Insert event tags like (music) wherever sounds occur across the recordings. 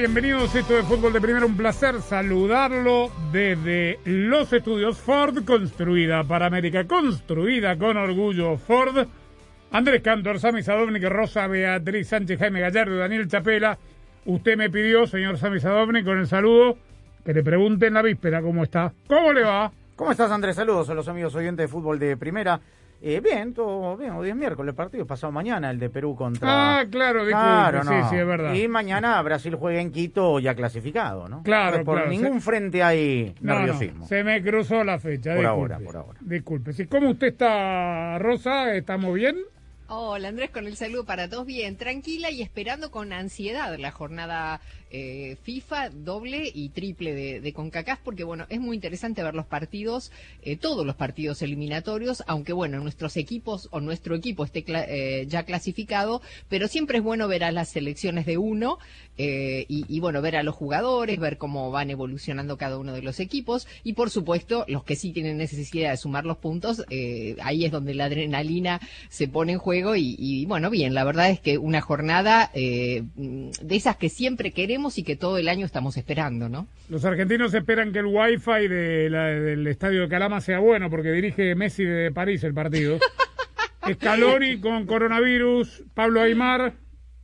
Bienvenidos a esto de Fútbol de Primera. Un placer saludarlo desde los estudios Ford, construida para América, construida con orgullo Ford. Andrés Cantor, Sami Sadovnik, Rosa Beatriz Sánchez, Jaime Gallardo, Daniel Chapela. Usted me pidió, señor Sami Sadovnik, con el saludo, que le pregunte en la víspera cómo está. ¿Cómo le va? ¿Cómo estás, Andrés? Saludos a los amigos oyentes de fútbol de primera. Eh, bien, todo bien. Hoy es miércoles, el partido pasado mañana, el de Perú contra. Ah, claro, disculpe, Claro, sí, no. sí, es verdad. Y mañana Brasil juega en Quito ya clasificado, ¿no? Claro, Por claro, ningún se- frente hay No, no, nerviosismo. se me cruzó la fecha. Por disculpe. ahora, por ahora. Disculpe. Sí, ¿Cómo usted está, Rosa? ¿Estamos bien? Hola Andrés, con el saludo para todos. Bien, tranquila y esperando con ansiedad la jornada eh, FIFA doble y triple de, de CONCACAF, porque bueno, es muy interesante ver los partidos, eh, todos los partidos eliminatorios, aunque bueno, nuestros equipos o nuestro equipo esté eh, ya clasificado, pero siempre es bueno ver a las selecciones de uno eh, y, y, bueno, ver a los jugadores, ver cómo van evolucionando cada uno de los equipos y por supuesto los que sí tienen necesidad de sumar los puntos, ahí es donde la adrenalina se pone en juego y, y, bueno, bien, la verdad es que una jornada eh, de esas que siempre queremos y que todo el año estamos esperando, ¿no? Los argentinos esperan que el wifi de la- del estadio de Calama sea bueno porque dirige Messi de París el partido. (laughs) Scaloni con coronavirus, Pablo Aymar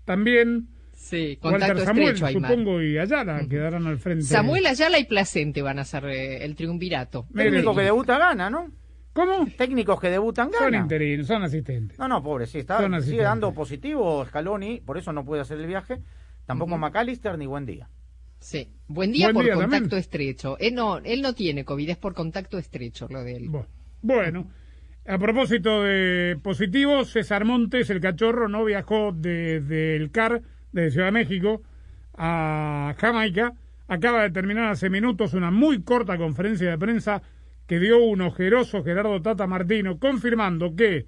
también, Sí, Walter Samuel, estrecho, Aymar. supongo, y Ayala quedarán al frente. Samuel Ayala y Placente van a ser eh, el triunvirato. Mire, Técnico que debuta gana, ¿no? ¿Cómo? Técnicos que debutan Son gana. interinos, son asistentes. No, no, pobre, sí, está, Son sigue dando positivo Scaloni, por eso no puede hacer el viaje. Tampoco McAllister ni buen día. Sí, buen día Buen por día contacto también. estrecho. Él no, él no tiene COVID, es por contacto estrecho lo de él. Bu- Bueno, a propósito de positivos, César Montes, el cachorro, no viajó desde el CAR, de Ciudad de México, a Jamaica. Acaba de terminar hace minutos una muy corta conferencia de prensa que dio un ojeroso Gerardo Tata Martino, confirmando que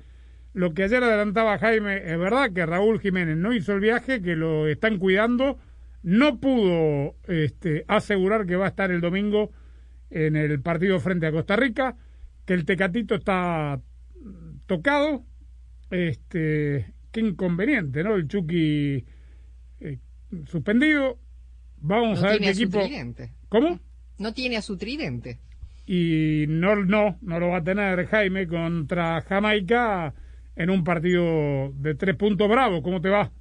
lo que ayer adelantaba Jaime es verdad, que Raúl Jiménez no hizo el viaje, que lo están cuidando, no pudo este, asegurar que va a estar el domingo en el partido frente a Costa Rica, que el Tecatito está tocado, este, qué inconveniente, ¿no? El Chucky eh, suspendido, vamos no a ver tiene qué a su equipo... tridente. ¿Cómo? No tiene a su tridente. Y no, no, no lo va a tener Jaime contra Jamaica en un partido de tres puntos bravos. ¿Cómo te va?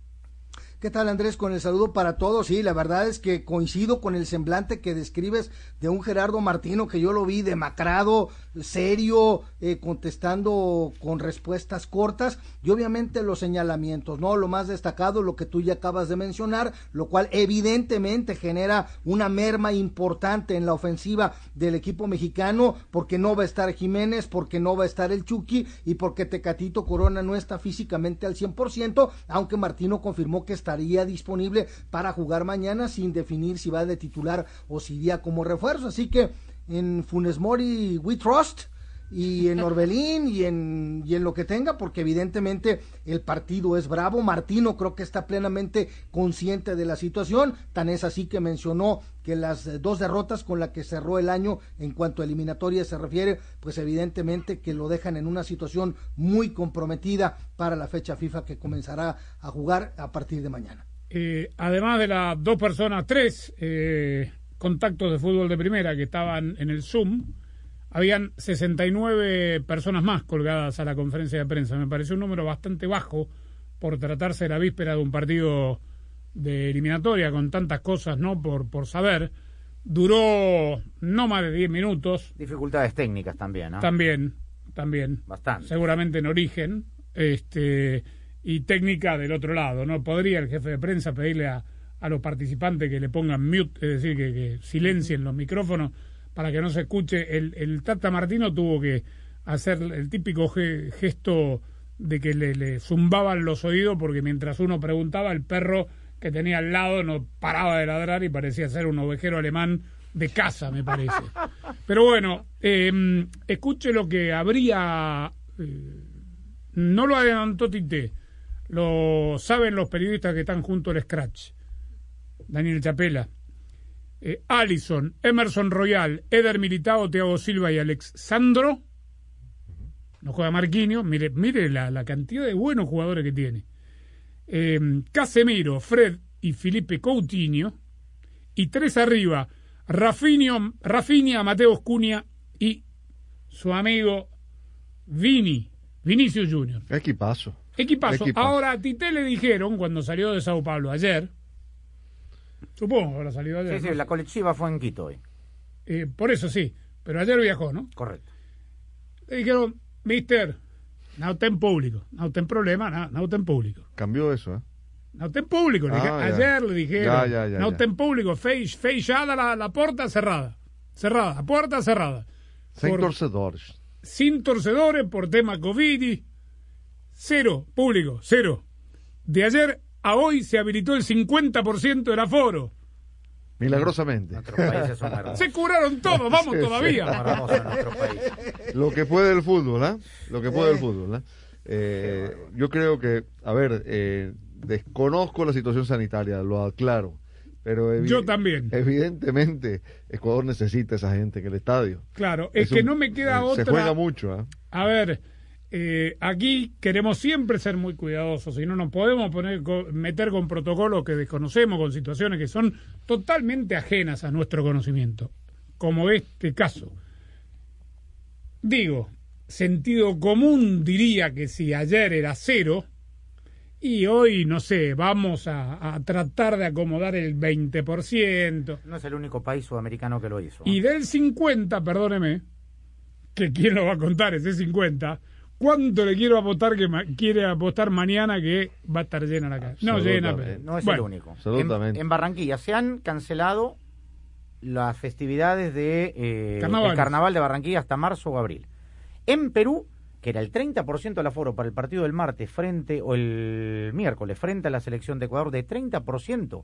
¿Qué tal Andrés? Con el saludo para todos. Sí, la verdad es que coincido con el semblante que describes de un Gerardo Martino que yo lo vi demacrado, serio, eh, contestando con respuestas cortas y obviamente los señalamientos, ¿no? Lo más destacado, lo que tú ya acabas de mencionar, lo cual evidentemente genera una merma importante en la ofensiva del equipo mexicano porque no va a estar Jiménez, porque no va a estar el Chucky y porque Tecatito Corona no está físicamente al 100%, aunque Martino confirmó que estaría disponible para jugar mañana sin definir si va de titular o si iría como refuerzo. Así que en Funes Mori we trust y en Orbelín y en, y en lo que tenga, porque evidentemente el partido es bravo. Martino creo que está plenamente consciente de la situación, tan es así que mencionó que las eh, dos derrotas con las que cerró el año en cuanto a eliminatoria se refiere, pues evidentemente que lo dejan en una situación muy comprometida para la fecha FIFA que comenzará a jugar a partir de mañana. Eh, además de las dos personas, tres eh, contactos de fútbol de primera que estaban en el Zoom, habían 69 personas más colgadas a la conferencia de prensa. Me pareció un número bastante bajo por tratarse de la víspera de un partido de eliminatoria con tantas cosas, ¿no? Por, por saber. Duró no más de 10 minutos. Dificultades técnicas también, ¿no? También, también. Bastante. Seguramente en origen. Este, y técnica del otro lado, ¿no? Podría el jefe de prensa pedirle a, a los participantes que le pongan mute, es decir, que, que silencien los micrófonos para que no se escuche. El, el Tata Martino tuvo que hacer el típico ge- gesto de que le, le zumbaban los oídos porque mientras uno preguntaba, el perro que tenía al lado no paraba de ladrar y parecía ser un ovejero alemán de casa, me parece. (laughs) Pero bueno, eh, escuche lo que habría... eh, no lo adelantó Tite, lo saben los periodistas que están junto al Scratch. Daniel Chapela. Eh, Allison, Emerson Royal, Eder Militao, Thiago Silva y Alex Sandro. No juega Marquinhos. Mire, mire la, la cantidad de buenos jugadores que tiene. Eh, Casemiro, Fred y Felipe Coutinho. Y tres arriba, Rafinho, Rafinha, Mateo Cunha y su amigo Vini, Vinicius Junior. Equipazo. Equipazo. Equipazo. Ahora a Tite le dijeron cuando salió de Sao Paulo ayer, supongo que habrá salido ayer, Sí, sí, ¿no? la colectiva fue en Quito hoy. Eh, por eso sí, pero ayer viajó, ¿no? Correcto. Le dijeron, mister, no ten público, no ten problema, no, no ten público. Cambió eso, ¿eh? No ten público. Le dije- Ah, ayer le dijeron, Ya, ya, ya, no ya. ten público, feix, fechada la, la puerta cerrada. Cerrada, puerta cerrada. Por- torcedores. sin torcedores por tema COVID. Cero, público, cero. De ayer a hoy se habilitó el 50% del aforo. Milagrosamente. Nuestros países son hermosos. Se curaron todos, (laughs) vamos Sí, todavía. Lo que puede el fútbol, ¿ah? Lo que puede el fútbol, ¿ah? Eh, yo creo que, a ver, eh, desconozco la situación sanitaria, lo aclaro. Pero Yo también. Evidentemente, Ecuador necesita a esa gente en el estadio. Claro, es, que un- no me queda eh, otra. Se juega mucho, ¿ah? A ver, eh, aquí queremos siempre ser muy cuidadosos y no nos podemos poner meter con protocolos que desconocemos, con situaciones que son totalmente ajenas a nuestro conocimiento, como este caso. Digo, sentido común diría que si ayer era cero y hoy, no sé, vamos a, a tratar de acomodar el 20%. No es el único país sudamericano que lo hizo. Y del 50, perdóneme, que quién lo va a contar ese 50, ¿cuánto le quiero apostar que ma- quiere apostar mañana que va a estar llena la calle? No llena, pero- No es bueno, el único. absolutamente. En, en Barranquilla se han cancelado las festividades de eh, el carnaval de Barranquilla hasta marzo o abril. En Perú, que era el 30% del aforo para el partido del martes frente o el miércoles frente a la selección de Ecuador de 30%,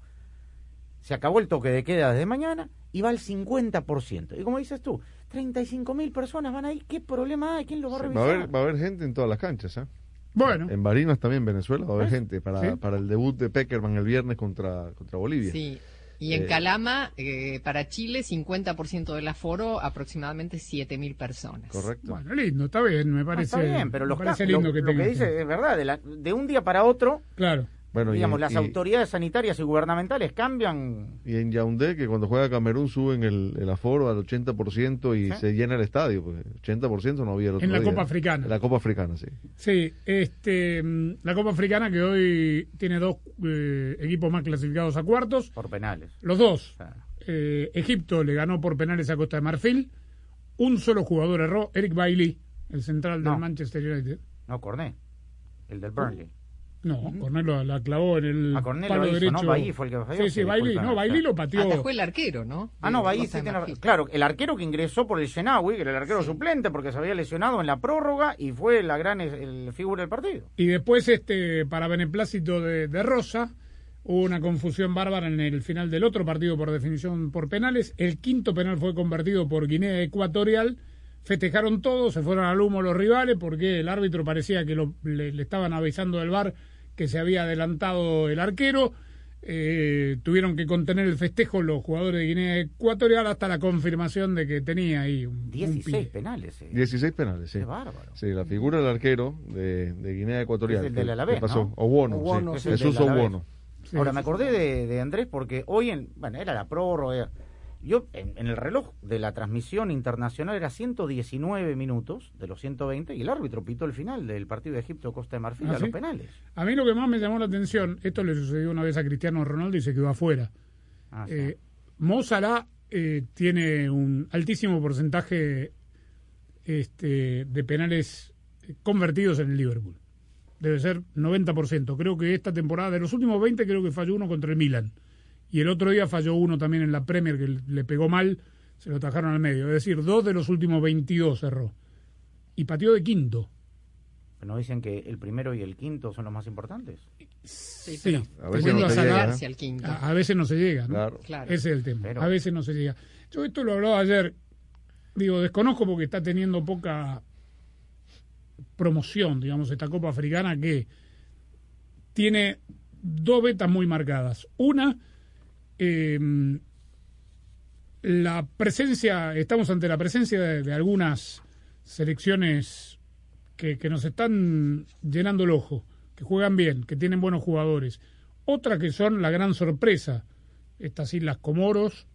se acabó el toque de queda desde mañana y va al 50%. Y como dices tú, 35 mil personas van ahí, ¿qué problema hay? ¿Quién lo va a Va a, revisar? haber, va a haber gente en todas las canchas, ¿ah? Bueno, En Barinas también, Venezuela, va a haber gente para, Sí. para el debut de Peckerman el viernes contra, contra Bolivia. Sí. Y en Eh, Calama, eh, para Chile, 50% del aforo, aproximadamente 7.000 personas. Correcto. bueno, lindo, está bien, me Ah, parece, está bien, pero me los parece ca- lo, lindo que lo que dice es verdad, de, la- de un día para otro Claro, Bueno, y digamos, en- las y- autoridades sanitarias y gubernamentales cambian. Y en Yaoundé, que cuando juega Camerún suben el, el aforo al 80% y Sí. se llena el estadio. Porque 80% no había el otro En la día. Copa Africana. En la Copa Africana, sí. sí, este, mm, la Copa Africana que hoy tiene dos eh, equipos más clasificados a cuartos, Por penales. los dos, sea, eh, Egipto le ganó por penales a Costa de Marfil. Un solo jugador erró, Eric Bailey, el central del No. Manchester United. no, Corné. El del Burnley. No, Cornell lo- la clavó en el A Cornell palo lo hizo, derecho. ¿no? Bailly fue el que falló, Sí, sí, disculpa, no, claro. lo pateó. Atajó el arquero, ¿no? Ah, no, Bailly sí tiene. Claro, el arquero que ingresó por el Shenawi, que era el arquero suplente porque se había lesionado en la prórroga y fue la gran el, figura del partido. Y después, este, para beneplácito de, de Rosa, hubo una confusión bárbara en el final del otro partido por definición por penales. El quinto penal fue convertido por Guinea Ecuatorial. Festejaron todos, se fueron al humo los rivales porque el árbitro parecía que lo- le, le estaban avisando del bar que se había adelantado el arquero. Eh, tuvieron que contener el festejo los jugadores de Guinea Ecuatorial hasta la confirmación de que tenía ahí un, un 16 pie. penales. eh. 16 penales, sí. Qué bárbaro. Sí, la figura del arquero de, de Guinea Ecuatorial. Es el del ¿Qué- Alavés, ¿Qué pasó? ¿no? Obono, Obono, sí. Jesús. Obono. Sí, Ahora, me acordé de, de Andrés porque hoy, en, bueno, era la prórroga. Yo, en, en el reloj de la transmisión internacional era 119 minutos de los 120 y el árbitro pitó el final del partido de Egipto-Costa de Marfil ¿Ah, a sí? los penales. A mí lo que más me llamó la atención, esto le sucedió una vez a Cristiano Ronaldo y se quedó afuera. Ah, sí. Eh, Mo Salah eh, tiene un altísimo porcentaje este, de penales convertidos en el Liverpool. Debe ser 90%. Creo que esta temporada, de los últimos 20, creo que falló uno contra el Milan. Y el otro día falló uno también en la Premier que le pegó mal, se lo atajaron al medio. Es decir, dos de los últimos 22 cerró. Y pateó de quinto. ¿No dicen que el primero y el quinto son los más importantes? Sí, Sí, pero A veces no se llega, al quinto. a, a veces no se llega, ¿no? Claro. Claro. Ese es el tema. Pero- A veces no se llega. Yo esto lo hablaba ayer. Digo, desconozco porque está teniendo poca promoción, digamos, esta Copa Africana que tiene dos vetas muy marcadas. Una, eh, la presencia, estamos ante la presencia de, de algunas selecciones que, que nos están llenando el ojo, que juegan bien, que tienen buenos jugadores. Otra que son la gran sorpresa, estas Islas Comoros,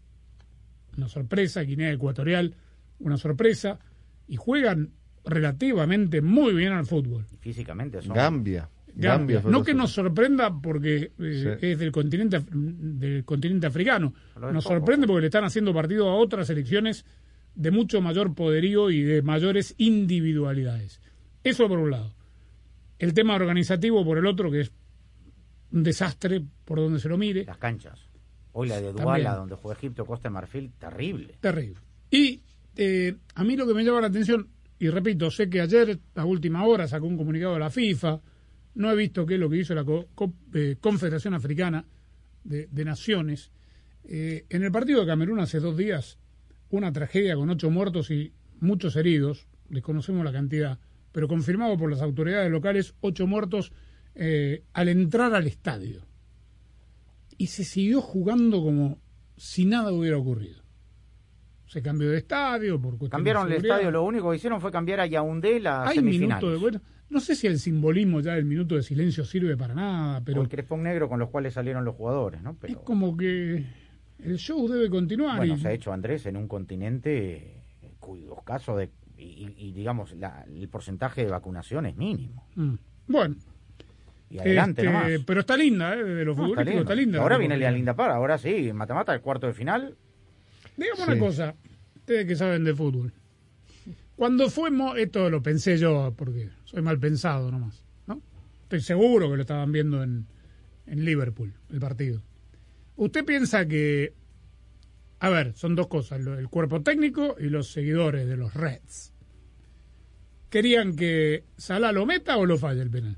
una sorpresa, Guinea Ecuatorial, una sorpresa, y juegan relativamente muy bien al fútbol. Físicamente son. Gambia. Gambia. No que nos sorprenda porque eh, Sí. es del continente, del continente africano. Nos poco. sorprende porque le están haciendo partido a otras selecciones de mucho mayor poderío y de mayores individualidades. Eso por un lado. El tema organizativo por el otro, que es un desastre por donde se lo mire. Las canchas. Hoy la de. Duala, donde juega Egipto, Costa de Marfil, terrible. Terrible. Y eh, a mí lo que me llama la atención, y repito, sé que ayer, a última hora, sacó un comunicado de la FIFA, no he visto qué es lo que hizo la Co- Co- eh, Confederación Africana de, de Naciones. Eh, en el partido de Camerún hace dos días, una tragedia con ocho muertos y muchos heridos, desconocemos la cantidad, pero confirmado por las autoridades locales, ocho muertos eh, al entrar al estadio. Y se siguió jugando como si nada hubiera ocurrido. Se cambió de estadio por Cambiaron de el estadio, lo único que hicieron fue cambiar a Yaoundé la Hay semifinal. minutos de bueno, no sé si el simbolismo ya del minuto de silencio sirve para nada, pero o el crespón negro con los cuales salieron los jugadores, ¿no? es Pero, como que el show debe continuar. bueno, y- se ha hecho Andrés en un continente eh, cuyos casos de y, y- digamos la- el porcentaje de vacunación es mínimo. Mm. Bueno, Y adelante este, nomás. pero está linda, ¿eh? de los No, está linda. Ahora viene la linda para, ahora sí, mata-mata, el cuarto de final. Digamos Sí. una cosa, ustedes que saben de fútbol. Cuando fuimos, esto lo pensé yo porque soy mal pensado nomás, ¿no? Estoy seguro que lo estaban viendo en, en Liverpool, el partido. ¿Usted piensa que, a ver, son dos cosas, el cuerpo técnico y los seguidores de los Reds? ¿Querían que Salah lo meta o lo falle el penal?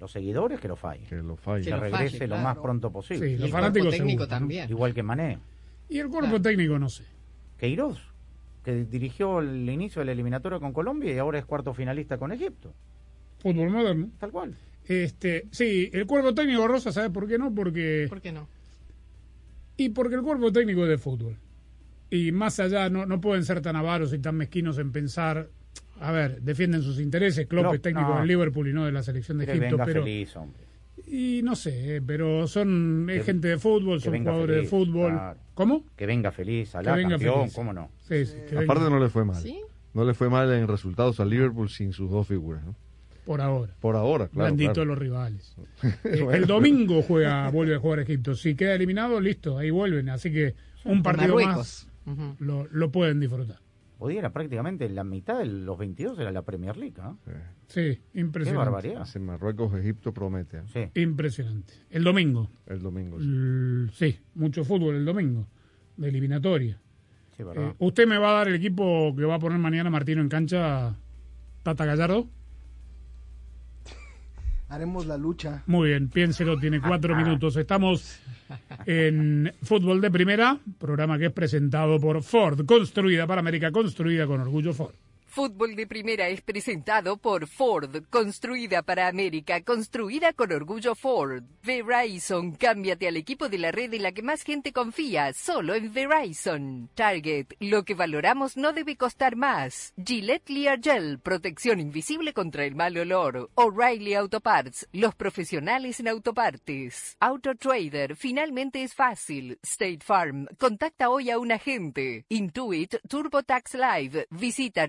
Los seguidores que lo fallen. Que lo Que, falla. Que lo regrese falle, lo claro. más pronto Sí, posible. Y los el fanáticos cuerpo técnico seguro, ¿no? también. Igual que Mané. Y el cuerpo Claro. técnico no sé. Queiroz, que dirigió el inicio de la eliminatoria con Colombia y ahora es cuarto finalista con Egipto. Fútbol moderno. Tal cual. Este, sí, el cuerpo técnico Rosa, ¿sabe por qué no? Porque ¿Por qué no? Y porque el cuerpo técnico es de fútbol. Y más allá, no, no pueden ser tan avaros y tan mezquinos en pensar, a ver, defienden sus intereses, Klopp Klopp, es técnico no. del Liverpool y no de la selección de Que Egipto, venga pero feliz, hombre. Y no sé, pero son es Que- gente de fútbol, son jugadores feliz, de fútbol. claro. ¿Cómo? Que venga feliz, a la venga campeón, feliz. ¿cómo no? Sí, sí, que Aparte venga no le fue mal. ¿Sí? No le fue mal en resultados al Liverpool sin sus dos figuras. ¿no? por ahora. Por ahora, claro. Blandito claro. los rivales. (laughs) Eh, Bueno, el domingo juega, vuelve a jugar Egipto. Si queda eliminado, listo, ahí vuelven. Así que un partido más lo, lo pueden disfrutar. Hoy era prácticamente la mitad de los 22 era la Premier League, ¿no? Sí, Qué impresionante. barbaridad. Ese Marruecos-Egipto promete ¿eh? Sí. Impresionante. El domingo. el domingo. sí. L- Sí, mucho fútbol el domingo, de eliminatoria. Sí, ¿verdad? Eh, ¿Usted me va a dar el equipo que va a poner mañana Martino en cancha, Tata Gallardo? Haremos la lucha. Muy bien, piénselo, tiene cuatro minutos. Estamos en Fútbol de Primera, programa que es presentado por Ford, construida para América, construida con orgullo Ford. Fútbol de Primera es presentado por Ford, construida para América, construida con orgullo Ford. Verizon, cámbiate al equipo de la red en la que más gente confía, solo en Verizon. Target, lo que valoramos no debe costar más. Gillette Clear Gel, protección invisible contra el mal olor. O'Reilly Auto Parts, los profesionales en autopartes. Auto Trader, finalmente es fácil. State Farm, contacta hoy a un agente. Intuit TurboTax Live, visita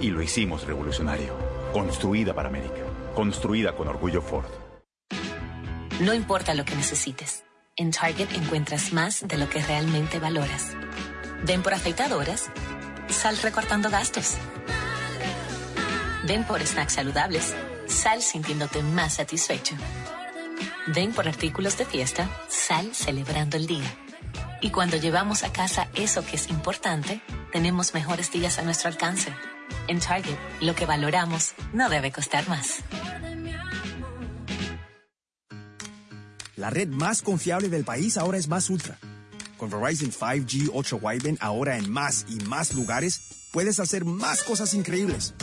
y lo hicimos revolucionario. Construida para América. Construida con orgullo Ford. No importa lo que necesites. En Target encuentras más de lo que realmente valoras. Ven por afeitadoras, sal recortando gastos. Ven por snacks saludables, sal sintiéndote más satisfecho. Ven por artículos de fiesta, sal celebrando el día. Y cuando llevamos a casa eso que es importante, tenemos mejores días a nuestro alcance. En Target, lo que valoramos no debe costar más. La red más confiable del país ahora es Más Ultra. Con Verizon 5G Ultra Wideband ahora en más y más lugares, puedes hacer más cosas increíbles.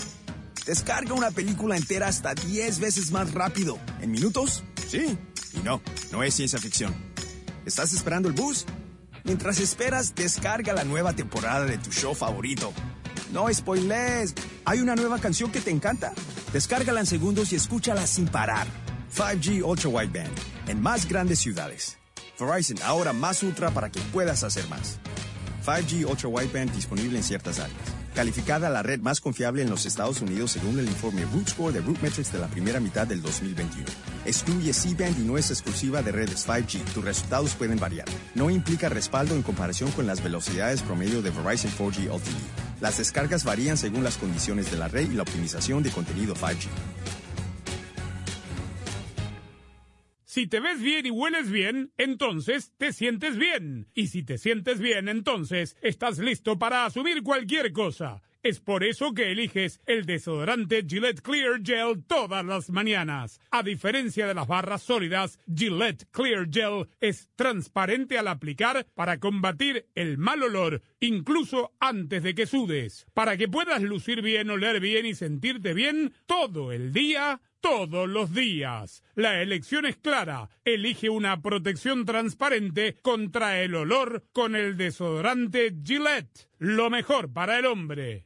Descarga una película entera hasta 10 veces más rápido. ¿En minutos? Sí. Y no, no es ciencia ficción. ¿Estás esperando el bus? Mientras esperas, descarga la nueva temporada de tu show favorito. No spoilers. Hay una nueva canción que te encanta. Descárgala en segundos y escúchala sin parar. 5G Ultra Wideband en más grandes ciudades. Verizon ahora más ultra para que puedas hacer más. 5G Ultra Wideband disponible en ciertas áreas. Calificada la red más confiable en los Estados Unidos según el informe Root Score de RootMetrics de la primera mitad del 2021. Excluye C-Band y no es exclusiva de redes 5G. Tus resultados pueden variar. No implica respaldo en comparación con las velocidades promedio de Verizon 4G LTE. Las descargas varían según las condiciones de la red y la optimización de contenido 5G. Si te ves bien y hueles bien, entonces te sientes bien. Y si te sientes bien, entonces estás listo para asumir cualquier cosa. Es por eso que eliges el desodorante Gillette Clear Gel todas las mañanas. A diferencia de las barras sólidas, Gillette Clear Gel es transparente al aplicar para combatir el mal olor, incluso antes de que sudes. Para que puedas lucir bien, oler bien y sentirte bien todo el día, todos los días. La elección es clara. Elige una protección transparente contra el olor con el desodorante Gillette. Lo mejor para el hombre.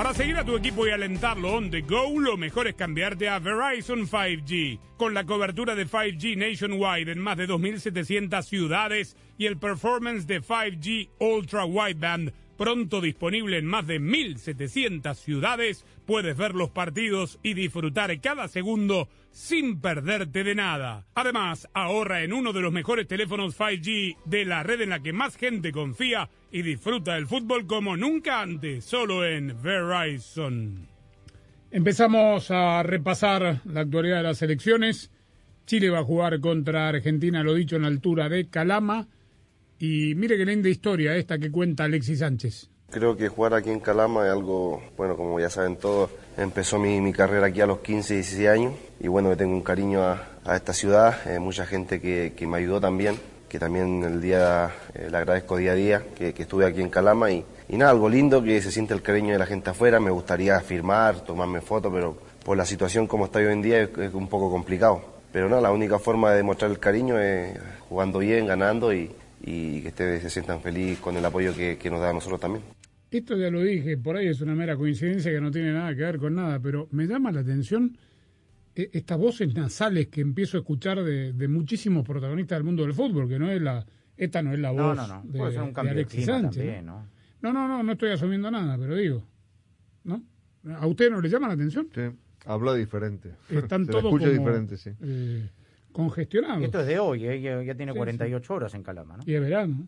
Para seguir a tu equipo y alentarlo on the go, lo mejor es cambiarte a Verizon 5G. Con la cobertura de 5G nationwide en más de 2.700 ciudades y el performance de 5G Ultra Wideband pronto disponible en más de 1.700 ciudades, puedes ver los partidos y disfrutar cada segundo sin perderte de nada. Además, ahorra en uno de los mejores teléfonos 5G de la red en la que más gente confía y disfruta del fútbol como nunca antes, solo en Verizon. Empezamos a repasar la actualidad de las elecciones. Chile va a jugar contra Argentina, lo dicho, en altura de Calama. Y mire qué linda historia esta que cuenta Alexis Sánchez. Creo que jugar aquí en Calama es algo, bueno, como ya saben todos, empezó mi, mi carrera aquí a los 15, 16 años y bueno, le tengo un cariño a, esta ciudad, eh, mucha gente que, que me ayudó también, que también el día eh, le agradezco día a día que, que estuve aquí en Calama y, y nada, algo lindo que se siente el cariño de la gente afuera, me gustaría firmar, tomarme fotos, pero por la situación como está hoy en día es, un poco complicado. Pero nada, la única forma de demostrar el cariño es jugando bien, ganando y, y que ustedes se sientan felices con el apoyo que, que nos da a nosotros también. Esto ya lo dije, por ahí es una mera coincidencia que no tiene nada que ver con nada, pero me llama la atención eh, estas voces nasales que empiezo a escuchar de, de muchísimos protagonistas del mundo del fútbol, que no es la, esta no es la No, voz no, no. de, Puede ser un cambio de Alexis clima Sánchez. también, ¿no? ¿no? no, no, no estoy asumiendo nada, pero digo, ¿no? ¿A usted no le llama la atención? Sí, habla diferente. Están (laughs) Se todos escucha como, diferente, sí. eh, congestionados. Esto es de hoy, ¿eh? ya, ya tiene Sí, 48 horas en Calama, ¿no? Y es verano.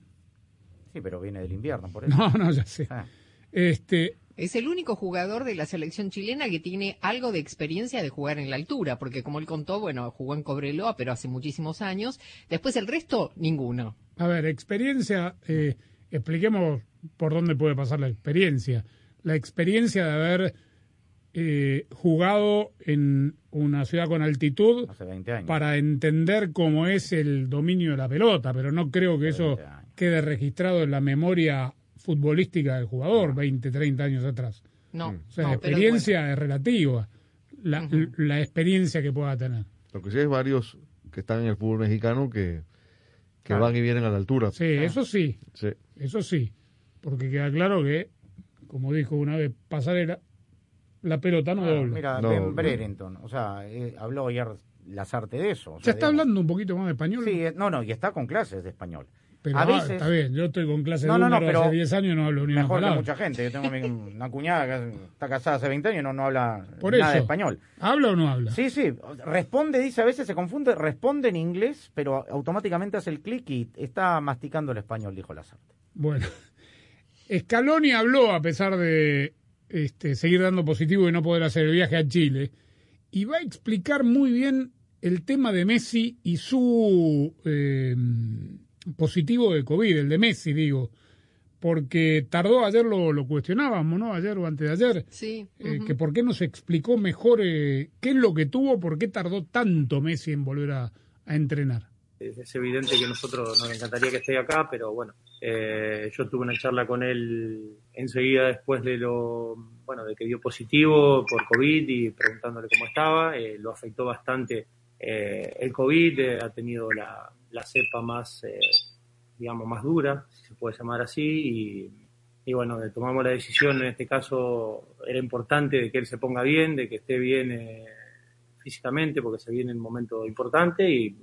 Sí, pero viene del invierno, por eso. No, no, ya sé. Ah. Este, Es el único jugador de la selección chilena que tiene algo de experiencia de jugar en la altura, porque como él contó, bueno, jugó en Cobreloa, pero hace muchísimos años. Después el resto, ninguno. A ver, experiencia, eh, expliquemos por dónde puede pasar la experiencia. La experiencia de haber eh, jugado en una ciudad con altitud Hace 20 años. para entender cómo es el dominio de la pelota, pero no creo que eso quede registrado en la memoria futbolística del jugador 20, 30 años atrás. No, O sea, no, la experiencia es relativa, la, la experiencia que pueda tener. Lo que sí hay varios que están en el fútbol mexicano que, que Claro. van y vienen a la altura. Sí, eso sí. Sí. Eso sí, porque queda claro que, como dijo una vez Pasarela, la pelota no dobla. mira, Ben Brereton, o sea, eh, habló ayer Lazarte de eso. o ¿Ya sea, está digamos- hablando un poquito más de español? Sí, eh, no, no, y está con clases de español. pero a ah, veces, está bien, yo estoy con clase No, de no, no, pero hace 10 años y no hablo ni mejor que palabra. mucha gente. Yo tengo mi- una cuñada que está casada hace 20 años y no, no habla Por nada de español. ¿Habla o no habla? Sí, sí, responde, dice, a veces se confunde, responde en inglés, pero automáticamente hace el clic y está masticando el español, dijo Lazarte. Bueno, (laughs) Scaloni habló a pesar de este, seguir dando positivo y no poder hacer el viaje a Chile y va a explicar muy bien el tema de Messi y su eh, positivo de COVID, el de Messi, digo, porque tardó, ayer lo, lo cuestionábamos, ¿no? Ayer o antes de ayer, Sí. eh, que por qué no se explicó mejor eh, qué es lo que tuvo, por qué tardó tanto Messi en volver a, a entrenar. Es, evidente que nosotros nos encantaría que esté acá, pero bueno, eh, yo tuve una charla con él enseguida después de lo, bueno, de que dio positivo por COVID y preguntándole cómo estaba. Eh, lo afectó bastante eh, el COVID, eh, ha tenido la, la cepa más, eh, digamos, más dura, si se puede llamar así, y, y bueno, tomamos la decisión, en este caso era importante de que él se ponga bien, de que esté bien físicamente, porque se viene un momento importante y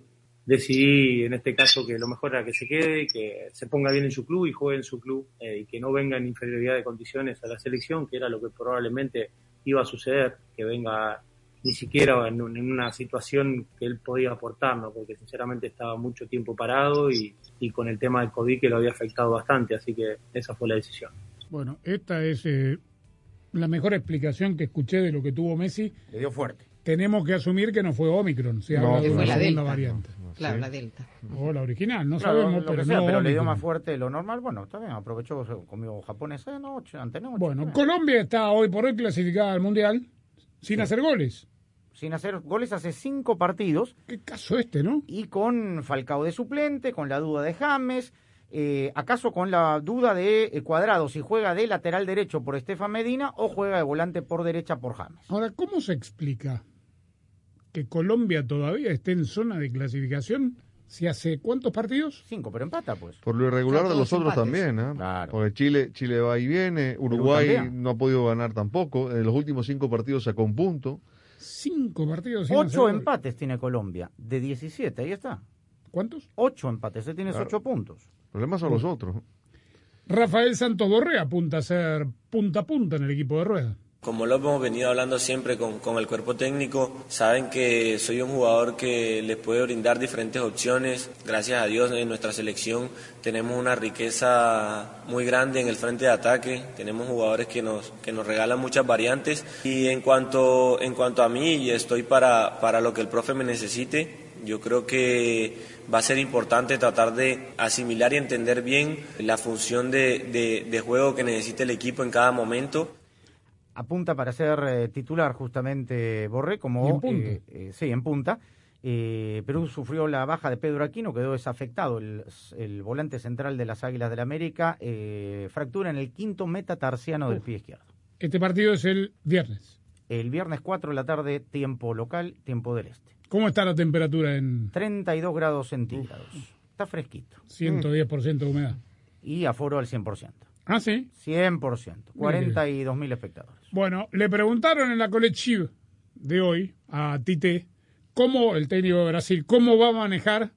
decidí en este caso que lo mejor era que se quede, que se ponga bien en su club y juegue en su club eh, y que no venga en inferioridad de condiciones a la selección, que era lo que probablemente iba a suceder, que venga ni siquiera en, un- en una situación que él podía aportarnos, porque sinceramente estaba mucho tiempo parado y, y con el tema del COVID que lo había afectado bastante, así que esa fue la decisión. Bueno, esta es eh, la mejor explicación que escuché de lo que tuvo Messi. Le dio fuerte. Tenemos que asumir que no fue Omicron, se No, habla de que una fue la segunda Delta. variante. Claro, la Delta. O la original, no Claro, sabemos, lo pero que sea, no pero le dio Omicron. más fuerte de lo normal. Bueno, está bien, aprovechó, se comió japonés anoche, antenoche. Bueno, Colombia está hoy por hoy clasificada al Mundial sin hacer goles. sin hacer goles hace cinco partidos. Qué caso este, ¿no? Y con Falcao de suplente, con la duda de James, eh, acaso con la duda de eh, Cuadrado, si juega de lateral derecho por Estefan Medina o juega de volante por derecha por James. Ahora, ¿cómo se explica que Colombia todavía esté en zona de clasificación si hace cuántos partidos? Cinco, pero empata pues. Por lo irregular de los otros empates. también, ¿eh? Claro. Porque Chile, Chile va y viene, Uruguay no ha podido ganar tampoco. En los últimos cinco partidos sacó un punto. Cinco partidos hacer Ocho empates tiene Colombia, de 17, ahí está. ¿Cuántos? Ocho empates, ese tienes Claro. ocho puntos. El problema son los otros. Rafael Santos Borré apunta a ser punta a punta en el equipo de rueda. Como lo hemos venido hablando siempre con, con el cuerpo técnico, saben que soy un jugador que les puede brindar diferentes opciones. Gracias a Dios en nuestra selección tenemos una riqueza muy grande en el frente de ataque. Tenemos jugadores que nos, que nos regalan muchas variantes. Y en cuanto, en cuanto a mí, estoy para, para lo que el profe me necesite. Yo creo que va a ser importante tratar de asimilar y entender bien la función de, de- de juego que necesita el equipo en cada momento. Apunta para ser eh, titular justamente Borré, como en punta. eh, eh, sí, en punta. Perú sufrió la baja de Pedro Aquino, quedó desafectado el, el volante central de las Águilas del América, eh, fractura en el quinto metatarsiano del pie izquierdo. Este partido es el viernes. El viernes 4 de la tarde, tiempo local, tiempo del este. ¿Cómo está la temperatura en 32 grados centígrados. Está fresquito. 110% de humedad? Y aforo al 100%. Ah, sí. 100%. 42 mil espectadores. Bueno, le preguntaron en la colectiva de hoy a Tite cómo el técnico de Brasil, cómo va a manejar,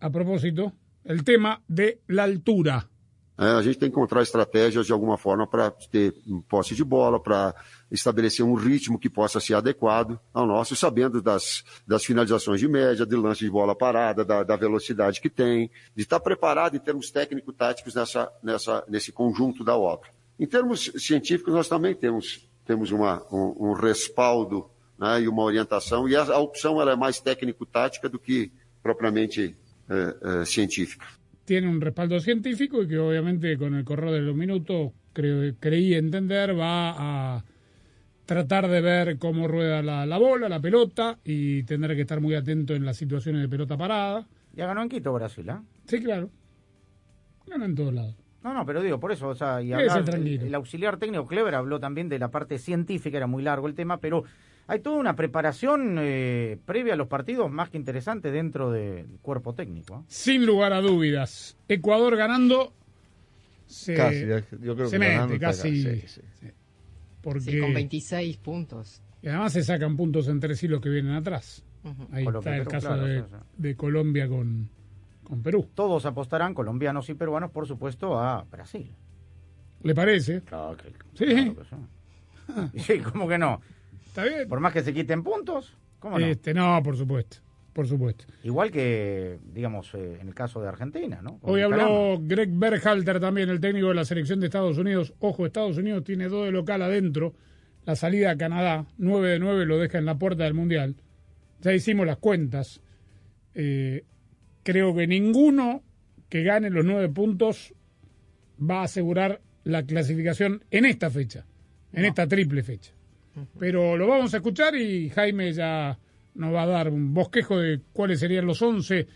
a propósito, el tema de la altura. É, a gente tem que encontrar estratégias de alguma forma para ter posse de bola, para estabelecer um ritmo que possa ser adequado ao nosso, sabendo das, das finalizações de média, de lance de bola parada, da, da velocidade que tem, de estar preparado em termos técnico-táticos nessa, nessa, nesse conjunto da obra. Em termos científicos, nós também temos, temos uma, um, um respaldo né, e uma orientação, e a, a opção ela é mais técnico-tática do que propriamente eh, eh, científica. Tiene un respaldo científico y que obviamente con el correr de los minutos creo, creí entender va a tratar de ver cómo rueda la, la bola, la pelota y tendrá que estar muy atento en las situaciones de pelota parada. Ya ganó en Quito Brasil, ¿ah? Sí, claro. Gana en todos lados. No, no, pero digo, por eso, o sea, y hablar- el, el auxiliar técnico Clever habló también de la parte científica, era muy largo el tema, pero hay toda una preparación eh, previa a los partidos más que interesante dentro del cuerpo técnico. ¿ah? Sin lugar a dudas. Ecuador ganando. Se, Casi, yo creo se que mete casi. acá, sí, sí. sí. Porque, Sí, con 26 puntos. Y además se sacan puntos entre sí los que vienen atrás. Ahí Colombia, está el Perú, caso claro, de, Colombia con, con Perú. Todos apostarán, colombianos y peruanos, por supuesto, a Brasil. ¿Le parece? Claro que, Sí. claro que sí. (laughs) Sí, ¿cómo que no? Está bien. Por más que se quiten puntos, ¿cómo no? Este, no, por supuesto. Por supuesto. Igual que, digamos, eh, en el caso de Argentina, ¿no? Con Hoy habló Greg Berhalter también, el técnico de la selección de Estados Unidos. Ojo, Estados Unidos tiene dos de local adentro. La salida a Canadá, 9 de 9, lo deja en la puerta del Mundial. Ya hicimos las cuentas. Eh, creo que ninguno que gane los nueve puntos va a asegurar la clasificación en esta fecha, en esta triple fecha. Pero lo vamos a escuchar y Jaime ya nos va a dar un bosquejo de cuáles serían los 11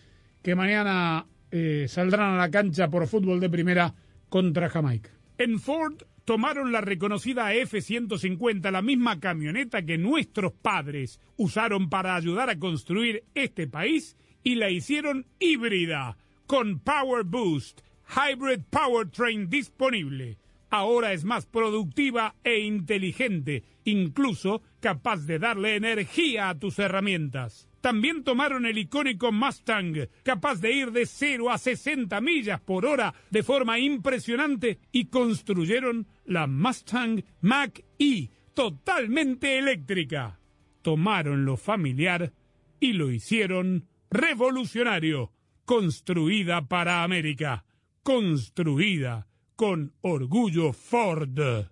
que mañana eh, saldrán a la cancha por fútbol de primera contra Jamaica. En Ford tomaron la reconocida F-150, la misma camioneta que nuestros padres usaron para ayudar a construir este país y la hicieron híbrida, con Power Boost, Hybrid Powertrain disponible. Ahora es más productiva e inteligente, incluso capaz de darle energía a tus herramientas. También tomaron el icónico Mustang, capaz de ir de 0 a 60 millas por hora de forma impresionante, y construyeron la Mustang Mach-E, totalmente eléctrica. Tomaron lo familiar y lo hicieron revolucionario, construida para América, construida con orgullo Ford.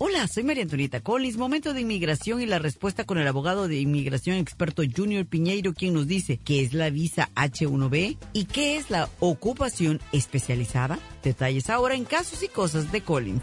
Hola, soy María Antonieta Collins. Momento de inmigración y la respuesta con el abogado de inmigración experto Junior Piñeiro, quien nos dice qué es la visa H1B y qué es la ocupación especializada. Detalles ahora en casos y cosas de Collins.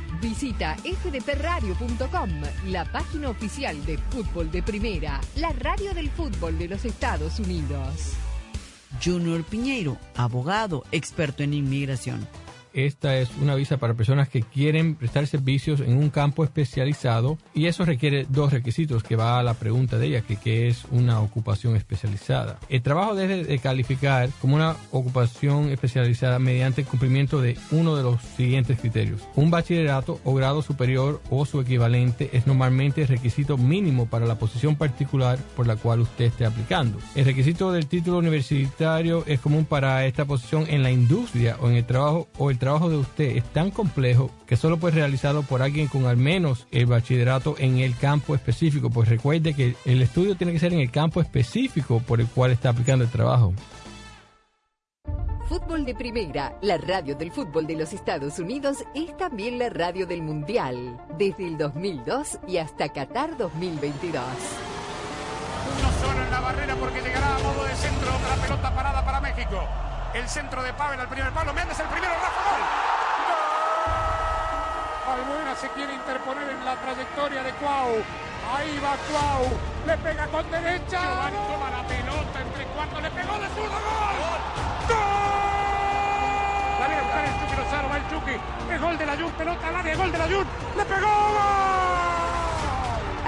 Visita fdpradio.com, la página oficial de fútbol de primera, la radio del fútbol de los Estados Unidos. Junior Piñeiro, abogado, experto en inmigración. Esta es una visa para personas que quieren prestar servicios en un campo especializado y eso requiere dos requisitos que va a la pregunta de ella, que, es una ocupación especializada. El trabajo debe de calificar como una ocupación especializada mediante el cumplimiento de uno de los siguientes criterios. Un bachillerato o grado superior o su equivalente es normalmente el requisito mínimo para la posición particular por la cual usted esté aplicando. El requisito del título universitario es común para esta posición en la industria o en el trabajo o el trabajo de usted es tan complejo que solo puede realizarlo por alguien con al menos el bachillerato en el campo específico, pues recuerde que el estudio tiene que ser en el campo específico por el cual está aplicando el trabajo. Fútbol de Primera, la radio del fútbol de los Estados Unidos, es también la radio del Mundial, desde el 2002 y hasta Qatar 2022. Uno solo en la barrera porque llegará a modo de centro la pelota parada para México. El centro de Pavel al primer palo. Méndez el primero, Rafa Gol. Albuena se quiere interponer en la trayectoria de Cuau. Ahí va Cuau. Le pega con derecha. Giovanni toma la pelota entre cuartos. Le pegó de zurdo. ¡Gol! ¡Gol! A buscar el Chucky Lozano. Va el Chucky. Es gol de la Jun. Pelota al área. Gol de la Jun. Le pegó. ¡Gol!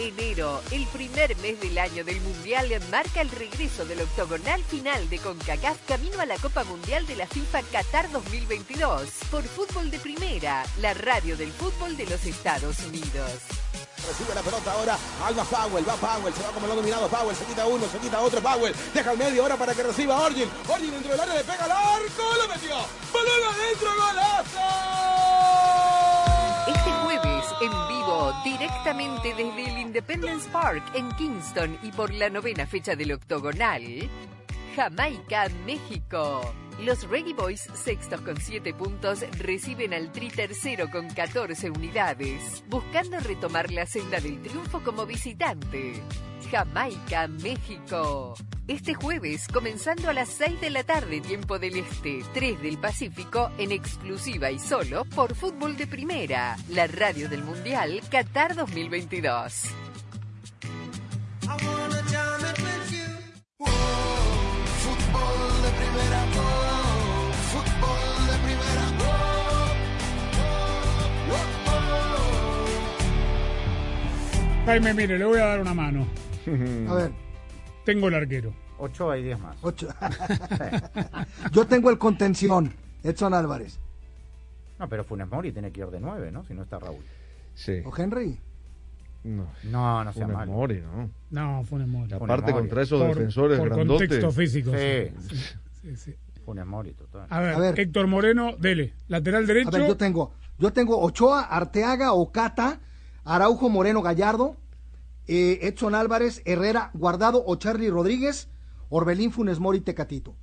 Enero, el primer mes del año del Mundial, marca el regreso del octogonal final de CONCACAF camino a la Copa Mundial de la FIFA Qatar 2022 por Fútbol de Primera, la radio del fútbol de los Estados Unidos. Recibe la pelota ahora. Va Powell, va Powell, se va como lo ha dominado Powell, se quita uno, se quita otro Powell, deja el medio ahora para que reciba Orgin. Orgin dentro del área le pega al arco, lo metió. Balón adentro, golazo. Este directamente desde el Independence Park en Kingston y por la novena fecha del octogonal, Jamaica, México. Los Reggae Boys, sextos con 7 puntos, reciben al Tri tercero con 14 unidades, buscando retomar la senda del triunfo como visitante. Jamaica, México. Este jueves, comenzando a las 6 de la tarde, tiempo del Este, 3 del Pacífico, en exclusiva y solo por Fútbol de Primera, la radio del Mundial Qatar 2022. Fútbol de primera, oh, fútbol de primera, oh, oh, Jaime, mire, le voy a dar una mano. (laughs) A ver. Tengo el arquero. Ocho hay 10 más. Ocho. Yo tengo el contención, Edson Álvarez. No, pero Funes Mori tiene que ir de 9, ¿no? Si no está Raúl. Sí. ¿O Henry? No, no, no sea Funes malo. Mori, ¿no? No, Funes Mori. Aparte Mori. contra esos Por- defensores por grandotes. contexto físico. Sí. Sí, sí, sí. Funes Mori, total. A ver, A ver. Héctor Moreno, dele. Lateral derecho. A ver, yo tengo, yo tengo Ochoa, Arteaga, Ocata, Araujo, Moreno, Gallardo, eh, Edson Álvarez, Herrera, Guardado, Ocharli Rodríguez, Orbelín, Funes Mori, Tecatito.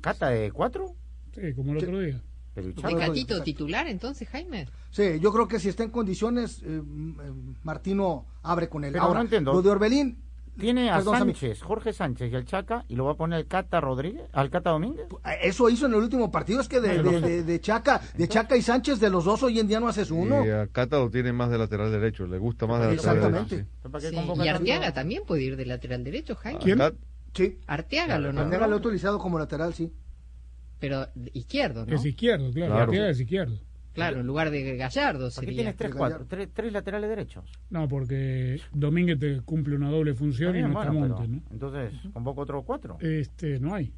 ¿Cata de 4? Sí, como el otro día. ¿Tecatito titular entonces, Jaime? Sí, yo creo que si está en condiciones, eh, eh, Martino abre con él. Pero Ahora, no entiendo. Lo de Orbelín. Tiene a perdón, Sammy, Sánchez, Jorge Sánchez y al Chaca y lo va a poner Cata Rodríguez, al Cata Domínguez. Eso hizo en el último partido, es que de, No, de, no de- de Chaca, de Chaca y Sánchez, de los dos hoy en día no haces uno. Y a Cata lo tiene más de lateral derecho, le gusta más de lateral Exactamente. derecho. Sí, Y Arteaga también puede ir de lateral derecho, Jaime. ¿Quién? Sí. Arteaga lo Arteaga nombró. lo ha utilizado como lateral, sí. Pero izquierdo, ¿no? Es izquierdo, claro. Claro. Arteaga es izquierdo. Claro, en lugar de Gallardo ¿Por qué sería. tienes tres, cuatro, tres, tres laterales derechos? No, porque Domínguez te cumple una doble función Está y no está bueno, Montes, pero- ¿no? Entonces, ¿convoco otros cuatro? Este, no hay.